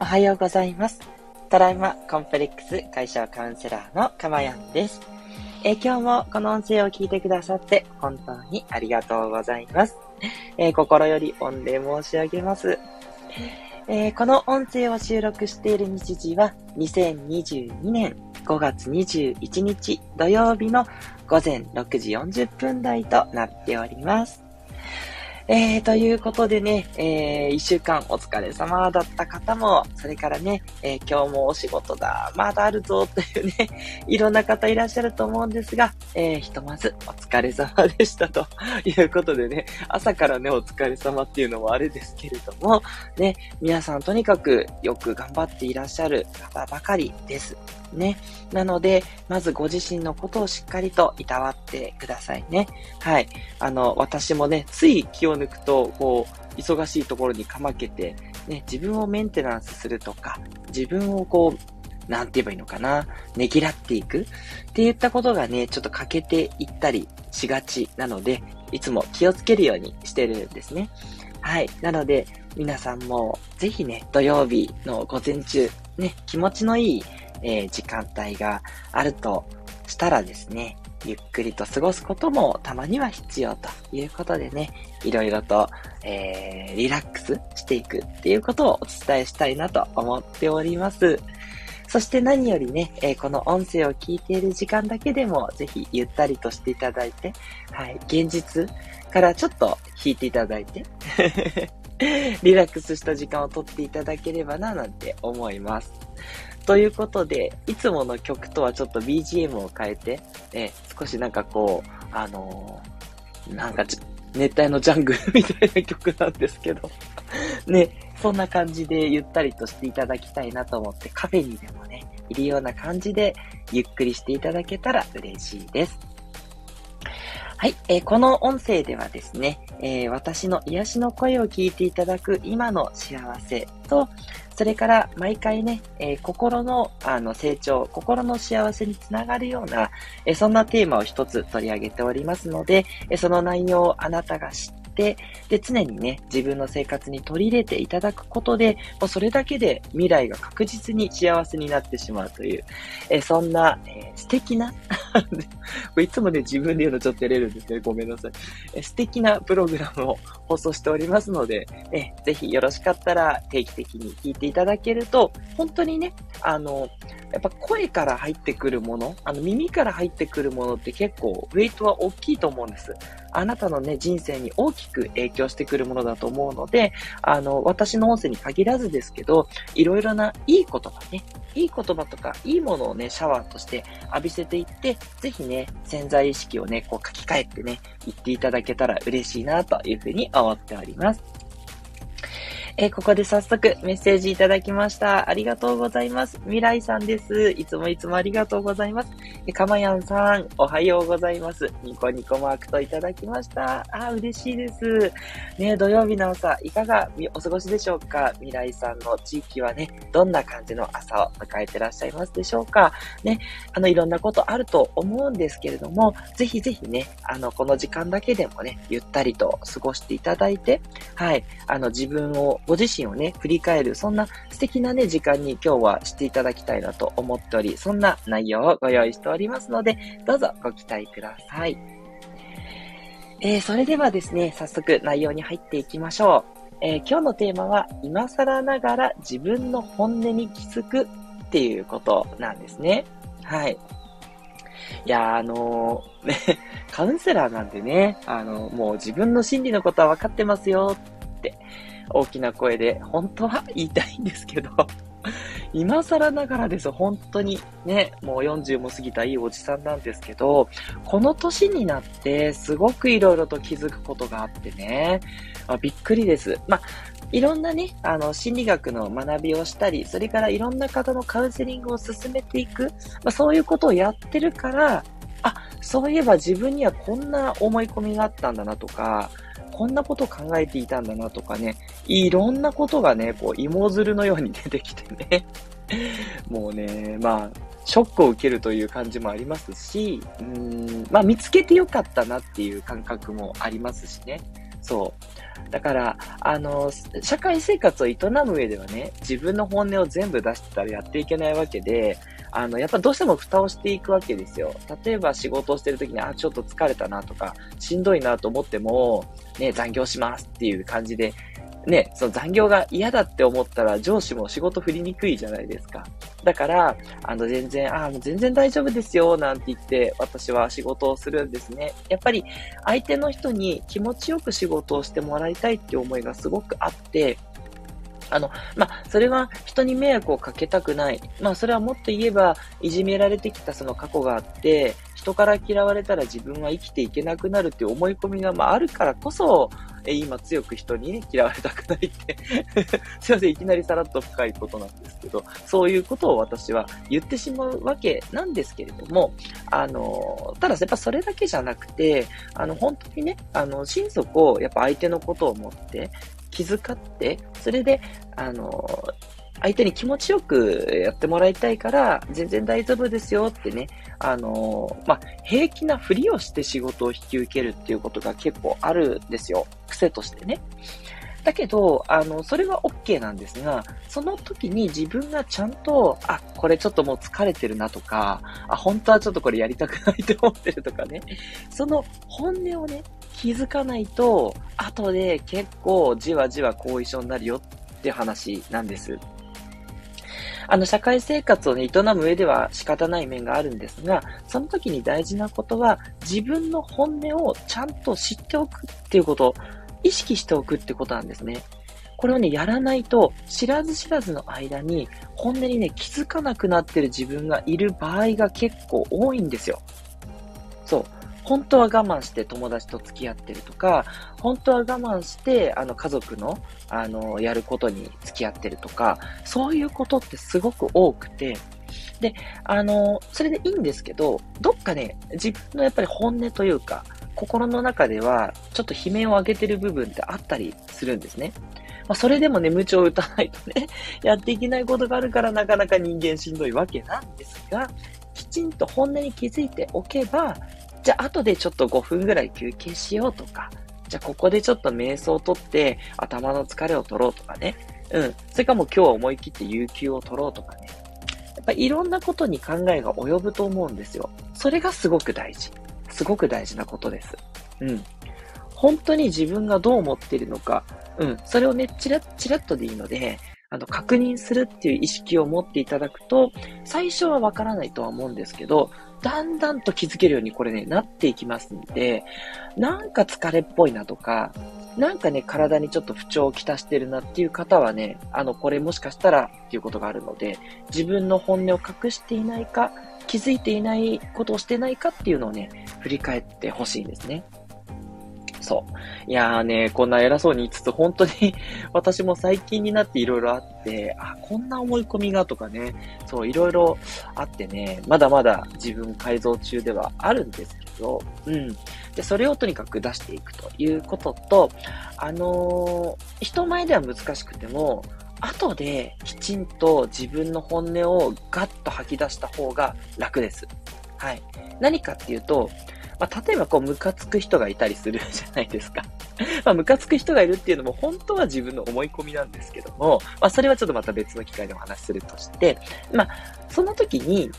おはようございます。トラウマコンプレックス解消カウンセラーのかまやんです。え、今日もこの音声を聞いてくださって本当にありがとうございます。え、心より御礼申し上げます。えー、この音声を収録している日時は2022年5月21日土曜日の午前6時40分台となっております。えー、ということでね、えー、一週間お疲れ様だった方も、それからね、えー、今日もお仕事だ、まだあるぞ、というね、いろんな方いらっしゃると思うんですが、えー、ひとまずお疲れ様でしたということでね、朝からね、お疲れ様っていうのもあれですけれども、ね、皆さんとにかくよく頑張っていらっしゃる方ばかりです。ね。なので、まずご自身のことをしっかりといたわってくださいね。はい。あの、私もね、つい気を抜くと、こう、忙しいところにかまけて、ね、自分をメンテナンスするとか、自分をこう、なんて言えばいいのかな、ねぎらっていくって言ったことがね、ちょっと欠けていったりしがちなので、いつも気をつけるようにしてるんですね。はい。なので、皆さんもぜひね、土曜日の午前中、ね、気持ちのいいえ、時間帯があるとしたらですね、ゆっくりと過ごすこともたまには必要ということでね、いろいろと、えー、リラックスしていくっていうことをお伝えしたいなと思っております。そして何よりね、えー、この音声を聞いている時間だけでも、ぜひゆったりとしていただいて、はい、現実からちょっと引いていただいて、リラックスした時間をとっていただければな、なんて思います。ということで、いつもの曲とはちょっと BGM を変えて、ね少しなんかこう、あのー、なんか熱帯のジャングルみたいな曲なんですけど ね、そんな感じでゆったりとしていただきたいなと思って、カフェにでもね、いるような感じで、ゆっくりしていただけたら嬉しいです。はい、えー、この音声ではですね、えー、私の癒しの声を聞いていただく今の幸せと、それから毎回ね、えー、心のあの成長、心の幸せにつながるような、え、そんなテーマを一つ取り上げておりますので、え、その内容をあなたが知って、で、常にね、自分の生活に取り入れていただくことで、もうそれだけで未来が確実に幸せになってしまうという、えそんな、え素敵な いつもね、自分で言うのちょっと照れるんですね。ごめんなさい。え素敵なプログラムを放送しておりますので、えぜひよろしかったら定期的に聞いていただけると、本当にね、あの、やっぱ声から入ってくるもの、あの耳から入ってくるものって結構ウェイトは大きいと思うんです。あなたのね、人生に大きく影響してくるものだと思うので、あの、私の音声に限らずですけど、いろいろないい言葉ね、いい言葉とか、いいものをね、シャワーとして浴びせていって、ぜひね、潜在意識をね、こう書き換えてね、言っていただけたら嬉しいな、というふうに思っております。えー、ここで早速メッセージいただきました。ありがとうございます。未来さんです。いつもいつもありがとうございます。えかまやんさん、おはようございます。ニコニコマークといただきました。あ、嬉しいです。ね、土曜日の朝、いかがお過ごしでしょうか？未来さんの地域はね、どんな感じの朝を迎えてらっしゃいますでしょうか？ね、あの、いろんなことあると思うんですけれども、ぜひぜひね、あの、この時間だけでもね、ゆったりと過ごしていただいて、はい、あの、自分をご自身をね、振り返る、そんな素敵なね、時間に今日はしていただきたいなと思っており、そんな内容をご用意しておりますので、どうぞご期待ください。えー、それではですね、早速内容に入っていきましょう。えー、今日のテーマは、今更ながら自分の本音に気づくっていうことなんですね。はい。いや、あのー、ね、カウンセラーなんてね、あのー、もう自分の心理のことは分かってますよって大きな声で、本当は言いたいんですけど、今更ながらです。本当に。ね、もう40も過ぎたいいおじさんなんですけど、この年になってすごく色々と気づくことがあってね、あびっくりです。ま、いろんなね、あの、心理学の学びをしたり、それからいろんな方のカウンセリングを進めていく、まあ、そういうことをやってるから、あ、そういえば自分にはこんな思い込みがあったんだなとか、こんなこと考えていたんだなとかね、いろんなことがね、こう、芋づるのように出てきてね。もうね、まあ、ショックを受けるという感じもありますし、うーん、まあ見つけてよかったなっていう感覚もありますしね。そう。だから、あの、社会生活を営む上ではね、自分の本音を全部出してたらやっていけないわけで、あの、やっぱどうしても蓋をしていくわけですよ。例えば仕事をしてる時に、あ、ちょっと疲れたなとか、しんどいなと思っても、ね、残業しますっていう感じでね、その残業が嫌だって思ったら上司も仕事振りにくいじゃないですか。だから、あの、全然、ああ、もう全然大丈夫ですよ、なんて言って、私は仕事をするんですね。やっぱり、相手の人に気持ちよく仕事をしてもらいたいっていう思いがすごくあって、あの、まあ、それは人に迷惑をかけたくない。まあ、それはもっと言えば、いじめられてきたその過去があって、人から嫌われたら自分は生きていけなくなるっていう思い込みが、まあ、あるからこそ、え今強く人に、ね、嫌われたくないって すいません、いきなりさらっと深いことなんですけど、そういうことを私は言ってしまうわけなんですけれども、あの、ただやっぱそれだけじゃなくて、あの、本当にね、あの、心底やっぱ相手のことを思って、気遣って、それで、あの、相手に気持ちよくやってもらいたいから、全然大丈夫ですよってね、あのまあ、平気なふりをして仕事を引き受けるっていうことが結構あるんですよ。癖としてね。だけど、あの、それは OK なんですが、その時に自分がちゃんと、あ、これちょっともう疲れてるなとか、あ、本当はちょっとこれやりたくないと思ってるとかね、その本音をね、気づかないと、後で結構じわじわ後遺症になるよって話なんです。あの、社会生活をね、営む上では仕方ない面があるんですが、その時に大事なことは、自分の本音をちゃんと知っておくっていうこと、意識しておくってことなんですね。これをね、やらないと、知らず知らずの間に、本音にね、気づかなくなってる自分がいる場合が結構多いんですよ。そう。本当は我慢して友達と付き合ってるとか、本当は我慢して、あの、家族の、あの、やることに付き合ってるとか、そういうことってすごく多くて、で、あの、それでいいんですけど、どっかね、自分のやっぱり本音というか、心の中では、ちょっと悲鳴を上げてる部分ってあったりするんですね。まあ、それでもね、無調を打たないとね、やっていけないことがあるからなかなか人間しんどいわけなんですが、きちんと本音に気づいておけば、じゃあ後でちょっと5分ぐらい休憩しようとか、じゃあここでちょっと瞑想をとって頭の疲れを取ろうとかね。うん。それかも今日は思い切って有給を取ろうとかね。やっぱいろんなことに考えが及ぶと思うんですよ。それがすごく大事。すごく大事なことです。うん。本当に自分がどう思っているのか、うん。それをね、チラッチラッとでいいので、あの、確認するっていう意識を持っていただくと、最初はわからないとは思うんですけど、だんだんと気づけるようにこれね、なっていきますんで、なんか疲れっぽいなとか、なんかね、体にちょっと不調をきたしてるなっていう方はね、あの、これもしかしたらっていうことがあるので、自分の本音を隠していないか、気づいていないことをしてないかっていうのをね、振り返ってほしいんですね。そう。いやーね、こんな偉そうに言いつつ、本当に 私も最近になっていろいろあって、あ、こんな思い込みがとかね、そう、いろいろあってね、まだまだ自分改造中ではあるんですけど、うん。で、それをとにかく出していくということと、あのー、人前では難しくても、後できちんと自分の本音をガッと吐き出した方が楽です。はい。何かっていうと、まあ、例えばこう、ムカつく人がいたりするじゃないですか。まあ、ムカつく人がいるっていうのも本当は自分の思い込みなんですけども、まあ、それはちょっとまた別の機会でお話しするとして、まあ、その時に、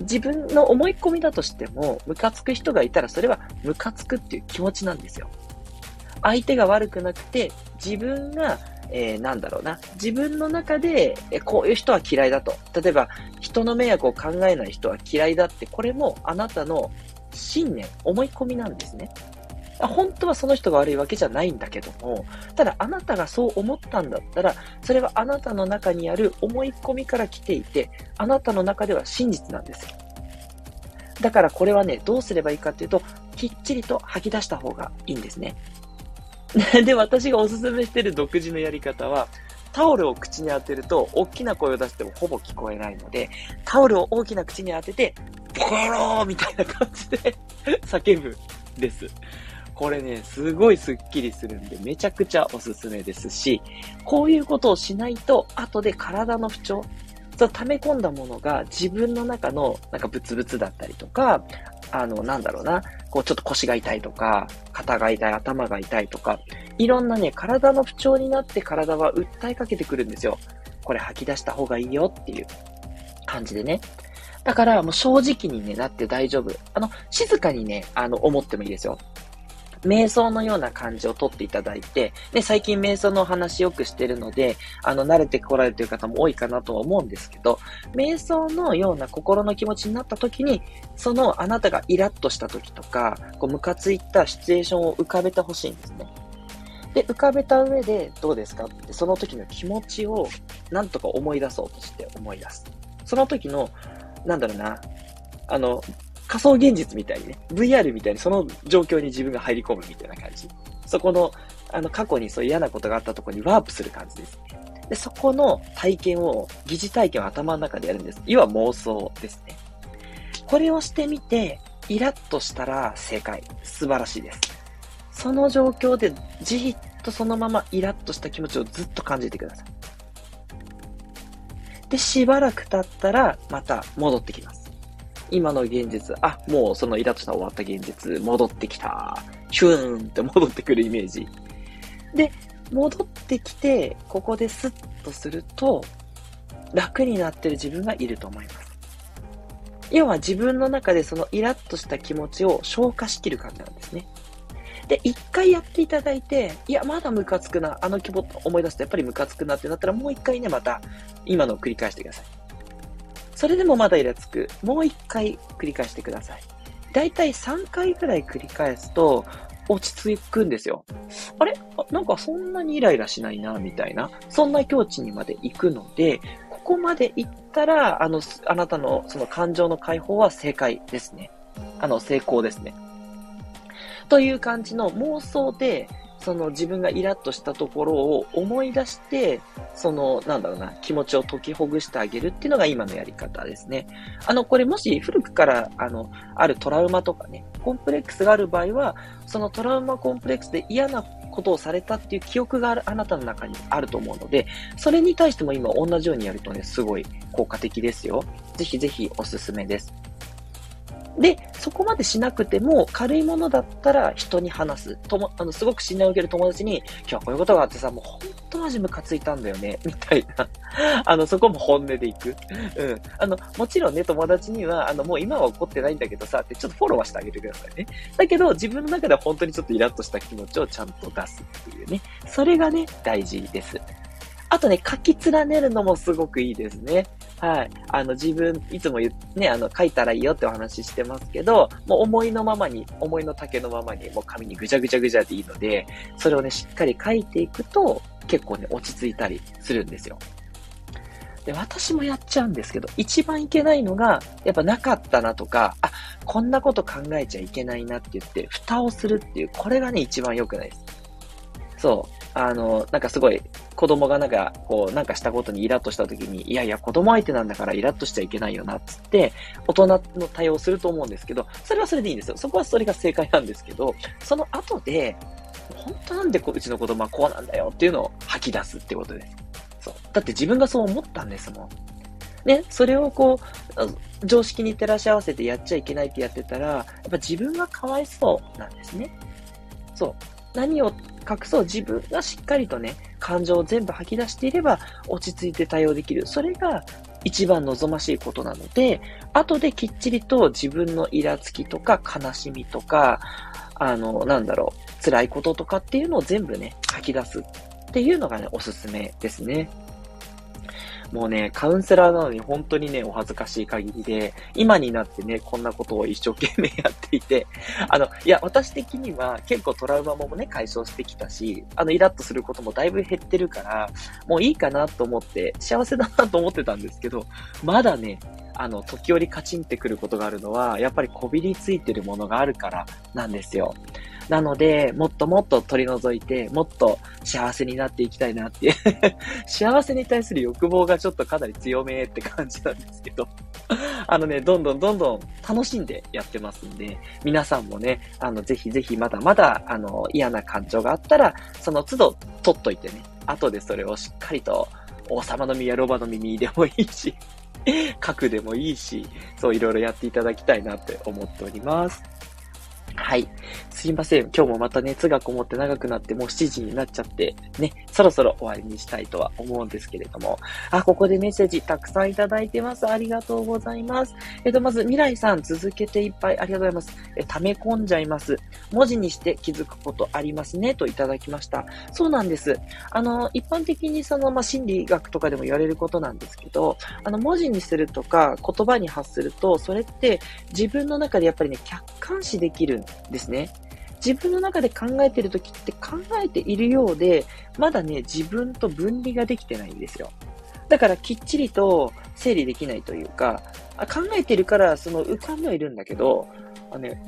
自分の思い込みだとしても、ムカつく人がいたら、それはムカつくっていう気持ちなんですよ。相手が悪くなくて、自分がえー、なんだろうな。自分の中で、えこういう人は嫌いだと。例えば、人の迷惑を考えない人は嫌いだって、これもあなたの信念、思い込みなんですね。本当はその人が悪いわけじゃないんだけども、ただあなたがそう思ったんだったら、それはあなたの中にある思い込みから来ていて、あなたの中では真実なんですよ。だからこれはね、どうすればいいかっていうと、きっちりと吐き出した方がいいんですね。で、私がおすすめしてる独自のやり方は、タオルを口に当てると、大きな声を出してもほぼ聞こえないので、タオルを大きな口に当てて、ボコローみたいな感じで 叫ぶです。これね、すごいスッキリするんで、めちゃくちゃおすすめですし、こういうことをしないと、後で体の不調、溜め込んだものが自分の中のなんかブツブツだったりとか、あの、なんだろうな、こうちょっと腰が痛いとか、肩が痛い、頭が痛いとか、いろんなね、体の不調になって体は訴えかけてくるんですよ。これ吐き出した方がいいよっていう感じでね。だから、もう正直にね、なって大丈夫。あの、静かにね、あの、思ってもいいですよ。瞑想のような感じをとっていただいて、で、最近瞑想の話よくしてるので、あの、慣れてこられてる方も多いかなとは思うんですけど、瞑想のような心の気持ちになった時に、そのあなたがイラッとした時とか、こう、ムカついたシチュエーションを浮かべてほしいんですね。で、浮かべた上で、どうですか？って、その時の気持ちを、なんとか思い出そうとして思い出す。その時の、なんだろうな、あの、仮想現実みたいにね、VR みたいにその状況に自分が入り込むみたいな感じ。そこの、あの、過去にそう嫌なことがあったところにワープする感じですね。で、そこの体験を、疑似体験を頭の中でやるんです。要は妄想ですね。これをしてみて、イラッとしたら正解。素晴らしいです。その状況でじっとそのままイラッとした気持ちをずっと感じてください。で、しばらく経ったらまた戻ってきます。今の現実、あ、もうそのイラッとした終わった現実、戻ってきた。シューンって戻ってくるイメージ。で、戻ってきて、ここでスッとすると、楽になってる自分がいると思います。要は自分の中でそのイラッとした気持ちを消化しきる感じなんですね。で、一回やっていただいて、いや、まだムカつくな、あの規模思い出すとやっぱりムカつくなってなったら、もう一回ね、また、今のを繰り返してください。それでもまだイラつく。もう一回繰り返してください。だいたい3回くらい繰り返すと、落ち着くんですよ。あれ？なんかそんなにイライラしないな、みたいな。そんな境地にまで行くので、ここまで行ったら、あの、あなたのその感情の解放は正解ですね。あの、成功ですね。という感じの妄想で、その自分がイラッとしたところを思い出して、その、なんだろうな、気持ちを解きほぐしてあげるっていうのが今のやり方ですね。あの、これもし古くから、あの、あるトラウマとかね、コンプレックスがある場合は、そのトラウマコンプレックスで嫌なことをされたっていう記憶がある、あなたの中にあると思うので、それに対しても今同じようにやるとね、すごい効果的ですよ。ぜひぜひおすすめです。で、そこまでしなくても、軽いものだったら人に話す。とも、あの、すごく信頼を受ける友達に、今日はこういうことがあってさ、もう本当マジムカついたんだよね、みたいな。あの、そこも本音でいく。うん。あの、もちろんね、友達には、あの、もう今は怒ってないんだけどさ、ってちょっとフォローはしてあげてくださいね。だけど、自分の中では本当にちょっとイラッとした気持ちをちゃんと出すっていうね。それがね、大事です。あとね、書き連ねるのもすごくいいですね。はい。あの、自分、いつも言ね、あの、書いたらいいよってお話ししてますけど、もう思いのままに、思いの丈のままに、もう紙にぐちゃぐちゃぐちゃでいいので、それをね、しっかり書いていくと、結構ね、落ち着いたりするんですよ。で、私もやっちゃうんですけど、一番いけないのが、やっぱなかったなとか、あ、こんなこと考えちゃいけないなって言って、蓋をするっていう、これがね、一番良くないです。そう。あの、なんかすごい、子供がなんか、こう、なんかしたことにイラッとした時に、いやいや、子供相手なんだからイラッとしちゃいけないよな、つって、大人の対応すると思うんですけど、それはそれでいいんですよ。そこはそれが正解なんですけど、その後で、本当なんでこうちの子供はこうなんだよっていうのを吐き出すってことです。そう。だって自分がそう思ったんですもん。ね、それをこう、常識に照らし合わせてやっちゃいけないってやってたら、やっぱ自分がかわいそうなんですね。そう。何を隠そう自分がしっかりとね、感情を全部吐き出していれば落ち着いて対応できる。それが一番望ましいことなので、後できっちりと自分のイラつきとか悲しみとか、あの、なんだろう、辛いこととかっていうのを全部ね、吐き出すっていうのがね、おすすめですね。もうね、カウンセラーなのに本当にね、お恥ずかしい限りで、今になってね、こんなことを一生懸命やっていて、あの、いや、私的には結構トラウマもね、解消してきたし、あの、イラッとすることもだいぶ減ってるから、もういいかなと思って、幸せだなと思ってたんですけど、まだね、あの、時折カチンってくることがあるのは、やっぱりこびりついてるものがあるからなんですよ。なので、もっともっと取り除いて、もっと幸せになっていきたいなっていう 幸せに対する欲望がちょっとかなり強めって感じなんですけどあのね、どんどんどんどん楽しんでやってますんで、皆さんもね、あの、ぜひぜひまだまだ、あの、嫌な感情があったら、その都度取っといてね、後でそれをしっかりと、王様の実やロバの耳でもいいし 書くでもいいし、そういろいろやっていただきたいなって思っております。はい。すいません。今日もまた熱がこもって長くなってもう7時になっちゃって、ね、そろそろ終わりにしたいとは思うんですけれども。あ、ここでメッセージたくさんいただいてます。ありがとうございます。えっと、まず、未来さん、続けていっぱいありがとうございます。え、溜め込んじゃいます。文字にして気づくことありますね、といただきました。そうなんです。あの、一般的にその、まあ、心理学とかでも言われることなんですけど、あの、文字にするとか、言葉に発すると、それって自分の中でやっぱりね、客観視できるんですね。自分の中で考えてる時って考えているようで、まだね、自分と分離ができてないんですよ。だからきっちりと整理できないというか、あ考えてるからその浮かんではいるんだけど、あのね、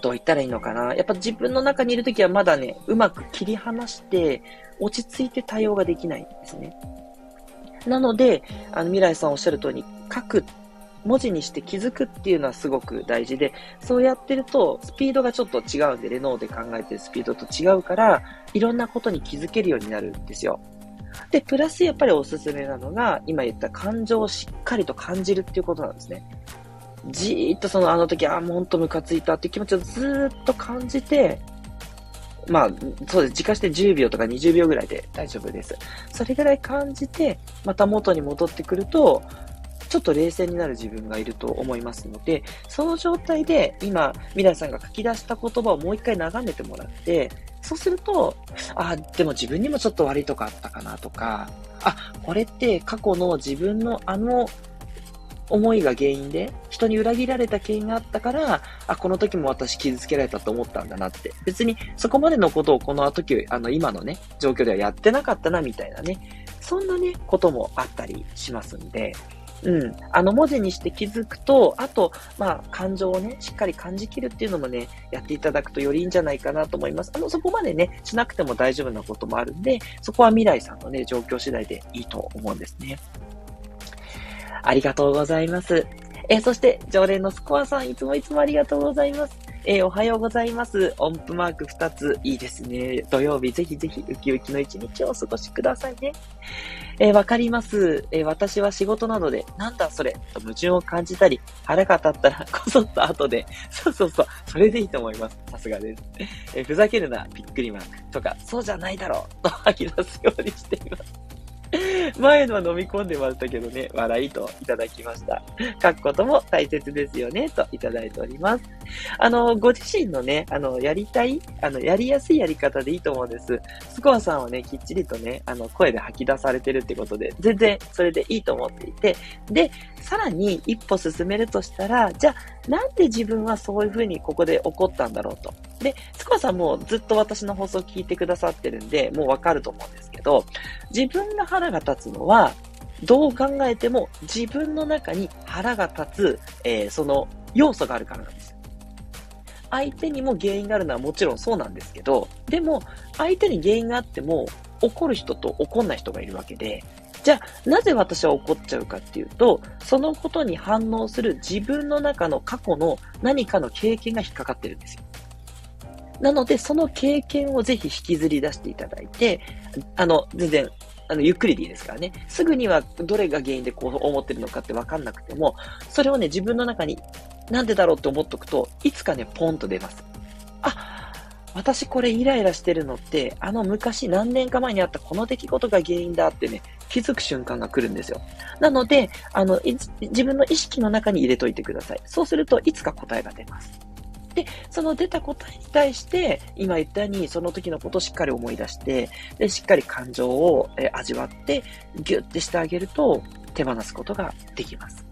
どう言ったらいいのかな。やっぱ自分の中にいるときはまだね、うまく切り離して、落ち着いて対応ができないんですね。なので、あの、未来さんおっしゃる通り、書く文字にして気づくっていうのはすごく大事で、そうやってると、スピードがちょっと違うんで、レノーで考えてるスピードと違うから、いろんなことに気づけるようになるんですよ。で、プラスやっぱりおすすめなのが、今言った感情をしっかりと感じるっていうことなんですね。じーっとそのあの時、あ、もうほんとムカついたっていう気持ちをずーっと感じて、まあ、そうです。自家して10秒とか20秒ぐらいで大丈夫です。それぐらい感じて、また元に戻ってくると、ちょっと冷静になる自分がいると思いますので、その状態で今、ミラさんが書き出した言葉をもう一回眺めてもらって、そうすると、あ、でも自分にもちょっと悪いとこあったかなとか、あ、これって過去の自分のあの思いが原因で、人に裏切られた原因があったから、あ、この時も私傷つけられたと思ったんだなって。別にそこまでのことをこの時、あの今のね、状況ではやってなかったなみたいなね、そんなね、こともあったりしますんで、うん。あの文字にして気づくと、あと、まあ、感情をね、しっかり感じきるっていうのもね、やっていただくとよりいいんじゃないかなと思います。あの、そこまでね、しなくても大丈夫なこともあるんで、そこは未来さんのね、状況次第でいいと思うんですね。ありがとうございます。えそして、常連のスコアさん、いつもいつもありがとうございます。えー、おはようございます。音符マーク2つ、いいですね。土曜日、ぜひぜひ、ウキウキの一日をお過ごしくださいね。えー、わかります。えー、私は仕事などで、なんだそれ、と矛盾を感じたり、腹が立ったら、こそっと後で、そうそうそう、それでいいと思います。さすがです。えふざけるな、びっくりマークとか、そうじゃないだろう、と吐き出すようにしています。前のは飲み込んでましたけどね、笑いといただきました。書くことも大切ですよね、といただいております。あの、ご自身のね、あの、やりたい、あの、やりやすいやり方でいいと思うんです。スコアさんはね、きっちりとね、あの、声で吐き出されてるってことで、全然それでいいと思っていて、で、さらに一歩進めるとしたら、じゃあ、なんで自分はそういうふうにここで怒ったんだろうと。で、スコアさんもずっと私の放送を聞いてくださってるんで、もうわかると思うんですけど、自分が腹が立つのは、どう考えても自分の中に腹が立つ、えー、その要素があるからなんです。相手にも原因があるのはもちろんそうなんですけど、でも相手に原因があっても怒る人と怒んない人がいるわけで、じゃあなぜ私は怒っちゃうかっていうと、そのことに反応する自分の中の過去の何かの経験が引っかかってるんですよ。なので、その経験をぜひ引きずり出していただいて、あの、全然、あの、ゆっくりでいいですからね。すぐにはどれが原因でこう思ってるのかってわかんなくても、それをね、自分の中になんでだろうって思っとくと、いつかね、ポンと出ます。あ、私これイライラしてるのって、あの昔何年か前にあったこの出来事が原因だってね、気づく瞬間が来るんですよ。なので、あの、自分の意識の中に入れといてください。そうするといつか答えが出ます。で、その出た答えに対して、今言ったように、その時のことをしっかり思い出して、で、しっかり感情を、え味わって、ギュッてしてあげると、手放すことができます。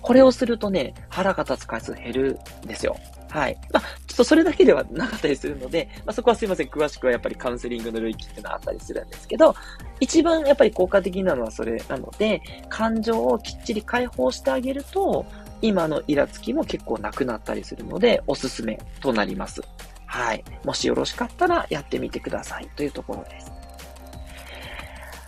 これをするとね、腹が立つ回数減るんですよ。はい。まあ、ちょっとそれだけではなかったりするので、まあ、そこはすいません。詳しくはやっぱりカウンセリングの領域っていうのはあったりするんですけど、一番やっぱり効果的なのはそれなので、感情をきっちり解放してあげると、今のイラつきも結構なくなったりするので、おすすめとなります。はい。もしよろしかったらやってみてくださいというところです。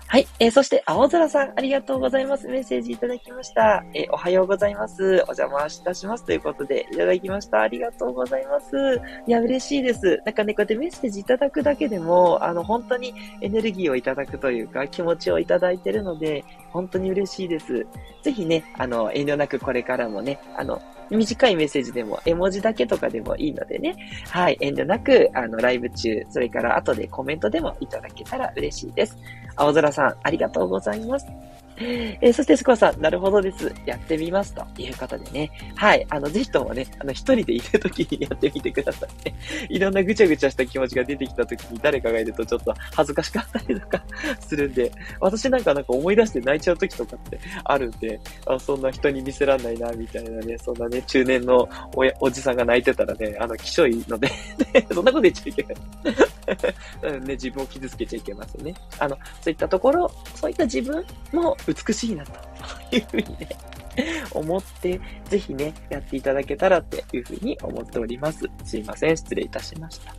はい。えー、そして、青空さん、ありがとうございます。メッセージいただきました。えー、おはようございます。お邪魔いたします。ということで、いただきました。ありがとうございます。いや、嬉しいです。なんかね、こうやってメッセージいただくだけでも、あの、本当にエネルギーをいただくというか、気持ちをいただいてるので、本当に嬉しいです。ぜひね、あの、遠慮なくこれからもね、あの、短いメッセージでも、絵文字だけとかでもいいのでね、はい、遠慮なく、あの、ライブ中、それから後でコメントでもいただけたら嬉しいです。青空さん、ありがとうございます。えー、そして、スコアさん、なるほどです。やってみます。ということでね。はい。あの、ぜひともね、あの、一人でいるときにやってみてくださいね。いろんなぐちゃぐちゃした気持ちが出てきたときに誰かがいるとちょっと恥ずかしかったりとか するんで、私なんかなんか思い出して泣いちゃうときとかってあるんで、あそんな人に見せらんないな、みたいなね、そんなね、中年のおやおじさんが泣いてたらね、あの、きしょいので そんなこと言っちゃいけないね、自分を傷つけちゃいけませんね。あの、そういったところ、そういった自分も美しいな、というふうにね、思って、ぜひね、やっていただけたらっていうふうに思っております。すいません、失礼いたしました。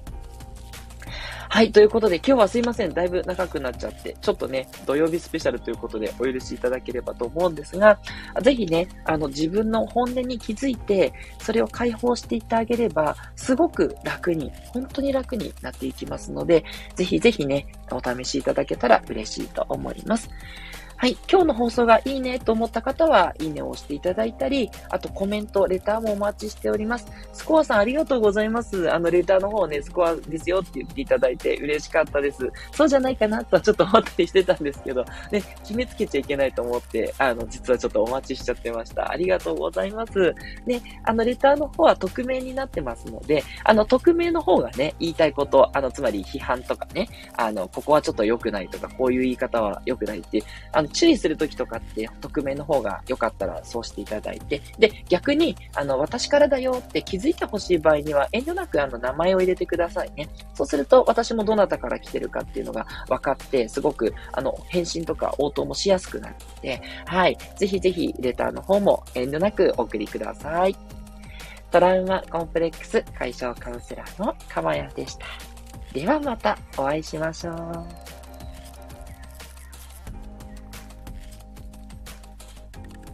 はい、ということで今日はすいません。だいぶ長くなっちゃって、ちょっとね、土曜日スペシャルということでお許しいただければと思うんですが、ぜひね、あの自分の本音に気づいて、それを解放していってあげれば、すごく楽に、本当に楽になっていきますので、ぜひぜひね、お試しいただけたら嬉しいと思います。はい。今日の放送がいいねと思った方は、いいねを押していただいたり、あとコメント、レターもお待ちしております。スコアさんありがとうございます。あの、レターの方ね、スコアですよって言っていただいて嬉しかったです。そうじゃないかなとはちょっと思ったりしてたんですけど、ね、決めつけちゃいけないと思って、あの、実はちょっとお待ちしちゃってました。ありがとうございます。ね、あの、レターの方は匿名になってますので、あの、匿名の方がね、言いたいこと、あの、つまり批判とかね、あの、ここはちょっと良くないとか、こういう言い方は良くないって、あの、注意するときとかって匿名の方がよかったらそうしていただいて、で、逆に、あの、私からだよって気づいてほしい場合には遠慮なくあの、名前を入れてくださいね。そうすると私もどなたから来てるかっていうのが分かって、すごく、あの、返信とか応答もしやすくなるので、はい。ぜひぜひ、レターの方も遠慮なくお送りください。トラウマコンプレックス解消カウンセラーのかまやでした。ではまたお会いしましょう。